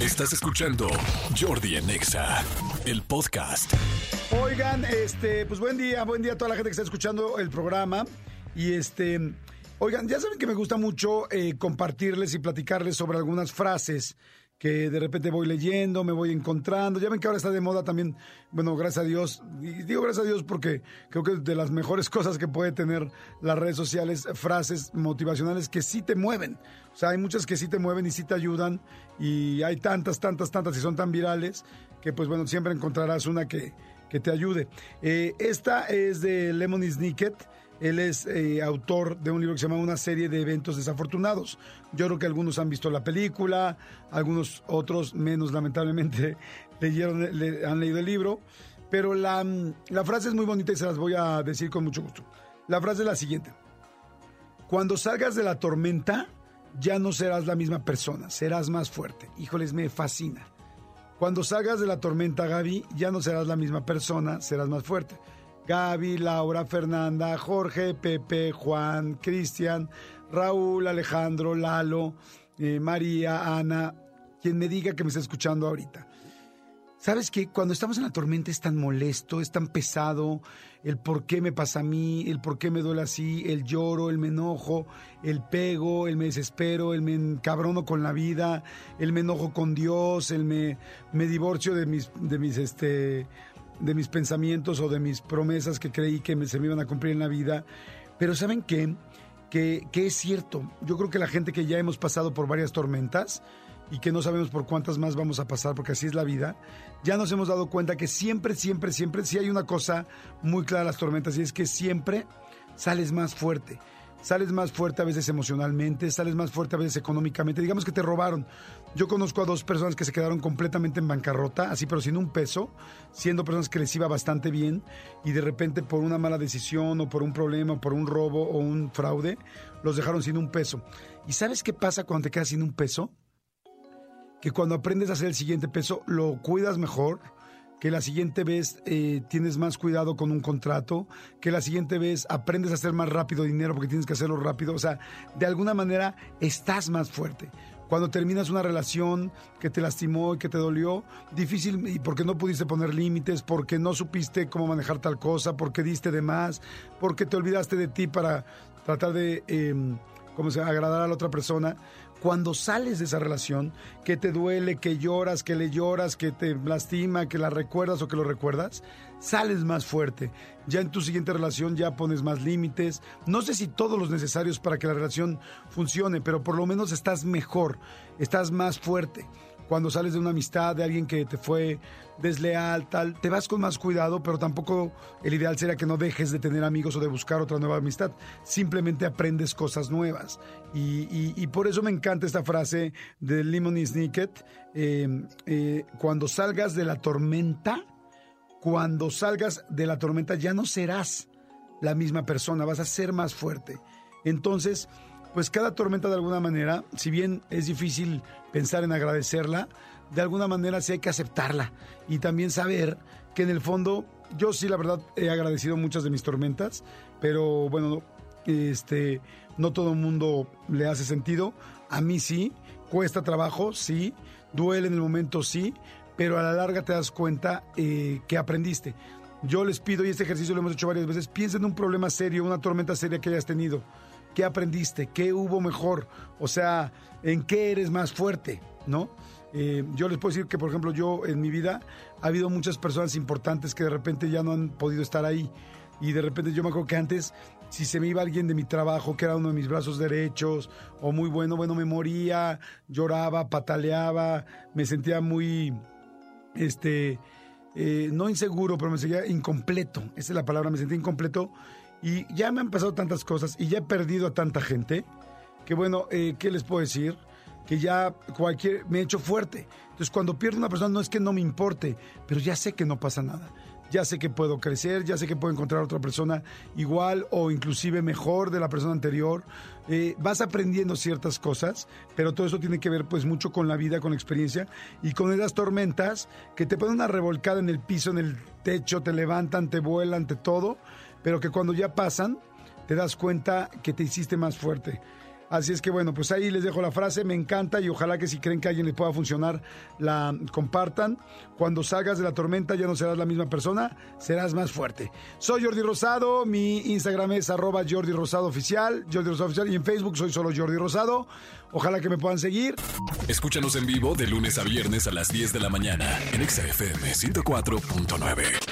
Estás escuchando Jordi Anexa, el podcast. Oigan, este, pues buen día, buen día a toda la gente que está escuchando el programa. Y este, oigan, ya saben que me gusta mucho eh, compartirles y platicarles sobre algunas frases que de repente voy leyendo, me voy encontrando. Ya ven que ahora está de moda también, bueno, gracias a Dios, y digo gracias a Dios porque creo que de las mejores cosas que puede tener las redes sociales, frases motivacionales que sí te mueven. O sea, hay muchas que sí te mueven y sí te ayudan, y hay tantas, tantas, tantas, y son tan virales, que pues bueno, siempre encontrarás una que, que te ayude. Eh, esta es de Lemony Snicket él es eh, autor de un libro que se llama Una serie de eventos desafortunados. Yo creo que algunos han visto la película, algunos otros menos lamentablemente leyeron, han leído el libro. Pero la, la frase es muy bonita y se las voy a decir con mucho gusto. La frase es la siguiente. Cuando salgas de la tormenta, ya no serás la misma persona, serás más fuerte. Híjoles, me fascina. Cuando salgas de la tormenta, Gaby, ya no serás la misma persona, serás más fuerte. Gaby, Laura, Fernanda, Jorge, Pepe, Juan, Cristian, Raúl, Alejandro, Lalo, eh, María, Ana, quien me diga que me está escuchando ahorita. ¿Sabes qué? Cuando estamos en la tormenta es tan molesto, es tan pesado, el por qué me pasa a mí, el por qué me duele así, el lloro, el me enojo, el pego, el me desespero, el me encabrono con la vida, el me enojo con Dios, el me, me divorcio de mis, de mis, este, de mis pensamientos o de mis promesas que creí que se me iban a cumplir en la vida. Pero ¿saben qué? Que, que es cierto. Yo creo que la gente que ya hemos pasado por varias tormentas y que no sabemos por cuántas más vamos a pasar, porque así es la vida, ya nos hemos dado cuenta que siempre, siempre, siempre, sí hay una cosa muy clara las tormentas y es que siempre sales más fuerte sales más fuerte a veces emocionalmente, sales más fuerte a veces económicamente. Digamos que te robaron. Yo conozco a dos personas que se quedaron completamente en bancarrota, así pero sin un peso, siendo personas que les iba bastante bien y de repente por una mala decisión o por un problema, o por un robo o un fraude, los dejaron sin un peso. ¿Y sabes qué pasa cuando te quedas sin un peso? Que cuando aprendes a hacer el siguiente peso, lo cuidas mejor, que la siguiente vez eh, tienes más cuidado con un contrato, que la siguiente vez aprendes a hacer más rápido dinero porque tienes que hacerlo rápido. O sea, de alguna manera estás más fuerte. Cuando terminas una relación que te lastimó y que te dolió, difícil, y porque no pudiste poner límites, porque no supiste cómo manejar tal cosa, porque diste de más, porque te olvidaste de ti para tratar de eh, ¿cómo se, agradar a la otra persona cuando sales de esa relación, que te duele, que lloras, que le lloras, que te lastima, que la recuerdas o que lo recuerdas, sales más fuerte. Ya en tu siguiente relación ya pones más límites. No sé si todos los necesarios para que la relación funcione, pero por lo menos estás mejor, estás más fuerte cuando sales de una amistad de alguien que te fue desleal, tal, te vas con más cuidado, pero tampoco el ideal sería que no dejes de tener amigos o de buscar otra nueva amistad. Simplemente aprendes cosas nuevas. Y, por eso me encanta esta frase de Lemony Snicket. Eh, eh, cuando salgas de la tormenta, cuando salgas de la tormenta ya no serás la misma persona, vas a ser más fuerte. Entonces, pues cada tormenta de alguna manera, si bien es difícil pensar en agradecerla, de alguna manera sí hay que aceptarla y también saber que en el fondo yo sí la verdad he agradecido muchas de mis tormentas, pero bueno, este no todo el mundo le hace sentido, a mí sí, cuesta trabajo, sí, duele en el momento, sí, pero a la larga te das cuenta eh, que aprendiste. Yo les pido, y este ejercicio lo hemos hecho varias veces, piensa en un problema serio, una tormenta seria que hayas tenido ¿Qué aprendiste? ¿Qué hubo mejor? O sea, ¿en qué eres más fuerte? ¿No? Eh, yo les puedo decir que, por ejemplo, yo en mi vida ha habido muchas personas importantes que de repente ya no han podido estar ahí. Y de repente yo me acuerdo que antes, si se me iba alguien de mi trabajo, que era uno de mis brazos derechos, o muy bueno, bueno, me moría, lloraba, pataleaba, me sentía muy, este, eh, no inseguro, pero me sentía incompleto. Esa es la palabra, me sentía incompleto y ya me han pasado tantas cosas y ya he perdido a tanta gente que bueno, eh, ¿qué les puedo decir? Que ya cualquier, me he hecho fuerte. Entonces cuando pierdo una persona no es que no me importe, pero ya sé que no pasa nada. Ya sé que puedo crecer, ya sé que puedo encontrar otra persona igual o inclusive mejor de la persona anterior. Eh, vas aprendiendo ciertas cosas, pero todo eso tiene que ver pues mucho con la vida, con la experiencia y con esas tormentas que te ponen una revolcada en el piso, en el techo, te levantan, te vuelan, te todo pero que cuando ya pasan te das cuenta que te hiciste más fuerte. Así es que bueno, pues ahí les dejo la frase, me encanta y ojalá que si creen que alguien le pueda funcionar, la compartan. Cuando salgas de la tormenta ya no serás la misma persona, serás más fuerte. Soy Jordi Rosado, mi Instagram es arroba Jordi Rosado Oficial, Jordi Rosado Oficial y en Facebook soy solo Jordi Rosado. Ojalá que me puedan seguir. Escúchanos en vivo de lunes a viernes a las 10 de la mañana en XFM 104.9.